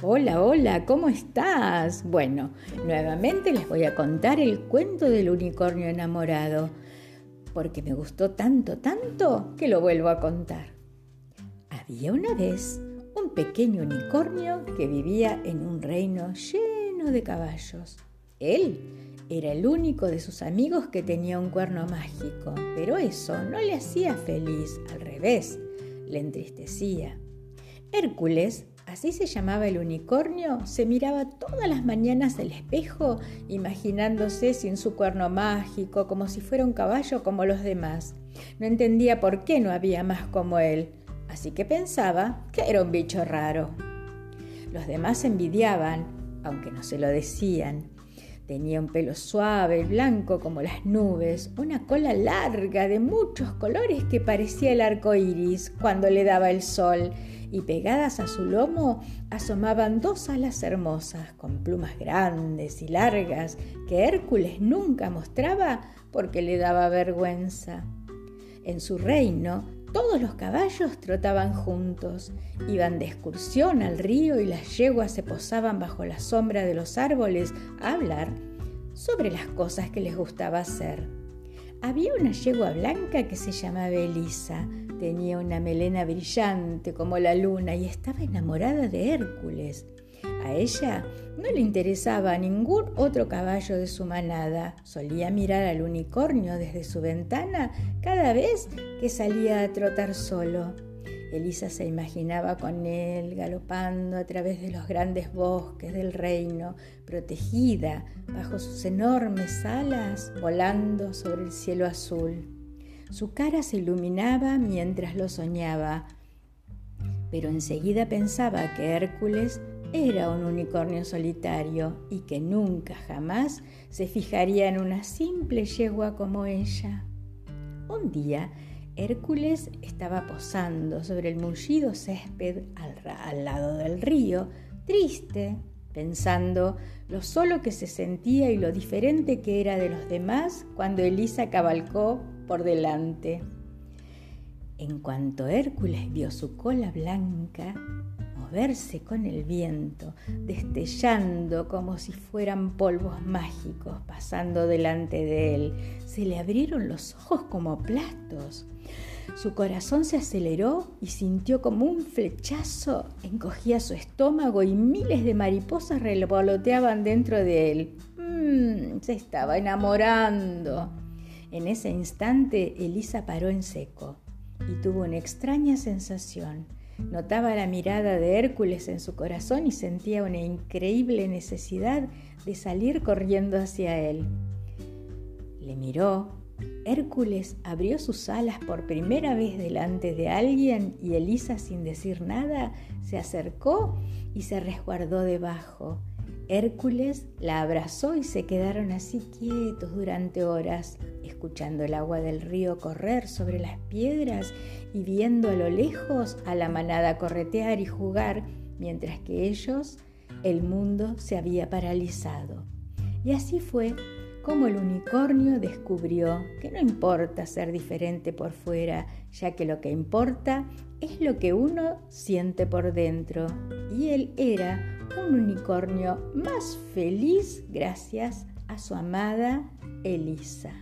Hola, hola, ¿cómo estás? Bueno, nuevamente les voy a contar el cuento del unicornio enamorado, porque me gustó tanto, tanto, que lo vuelvo a contar. Había una vez un pequeño unicornio que vivía en un reino lleno de caballos. Él era el único de sus amigos que tenía un cuerno mágico, pero eso no le hacía feliz, al revés, le entristecía. Hércules así se llamaba el unicornio, se miraba todas las mañanas al espejo, imaginándose sin su cuerno mágico, como si fuera un caballo como los demás. No entendía por qué no había más como él, así que pensaba que era un bicho raro. Los demás envidiaban, aunque no se lo decían. Tenía un pelo suave, blanco como las nubes, una cola larga de muchos colores que parecía el arco iris cuando le daba el sol y pegadas a su lomo asomaban dos alas hermosas con plumas grandes y largas que Hércules nunca mostraba porque le daba vergüenza. En su reino todos los caballos trotaban juntos, iban de excursión al río y las yeguas se posaban bajo la sombra de los árboles a hablar sobre las cosas que les gustaba hacer. Había una yegua blanca que se llamaba Elisa. Tenía una melena brillante como la luna y estaba enamorada de Hércules. A ella no le interesaba ningún otro caballo de su manada. Solía mirar al unicornio desde su ventana cada vez que salía a trotar solo. Elisa se imaginaba con él galopando a través de los grandes bosques del reino, protegida bajo sus enormes alas, volando sobre el cielo azul. Su cara se iluminaba mientras lo soñaba, pero enseguida pensaba que Hércules era un unicornio solitario y que nunca jamás se fijaría en una simple yegua como ella. Un día Hércules estaba posando sobre el mullido césped al, lado del río, triste, pensando lo solo que se sentía y lo diferente que era de los demás cuando Elisa cabalcó por delante. En cuanto Hércules vio su cola blanca moverse con el viento, destellando como si fueran polvos mágicos pasando delante de él, se le abrieron los ojos como platos. Su corazón se aceleró y sintió como un flechazo encogía su estómago y miles de mariposas revoloteaban dentro de él. Mm, se estaba enamorando. En ese instante Elisa paró en seco y tuvo una extraña sensación. Notaba la mirada de Hércules en su corazón y sentía una increíble necesidad de salir corriendo hacia él. Le miró Hércules abrió sus alas por primera vez delante de alguien y Elisa, sin decir nada, se acercó y se resguardó debajo. Hércules la abrazó y se quedaron así quietos durante horas, escuchando el agua del río correr sobre las piedras y viendo a lo lejos a la manada corretear y jugar, mientras que ellos, el mundo se había paralizado. Y así fue cómo el unicornio descubrió que no importa ser diferente por fuera, ya que lo que importa es lo que uno siente por dentro. Y él era un unicornio más feliz gracias a su amada Elisa.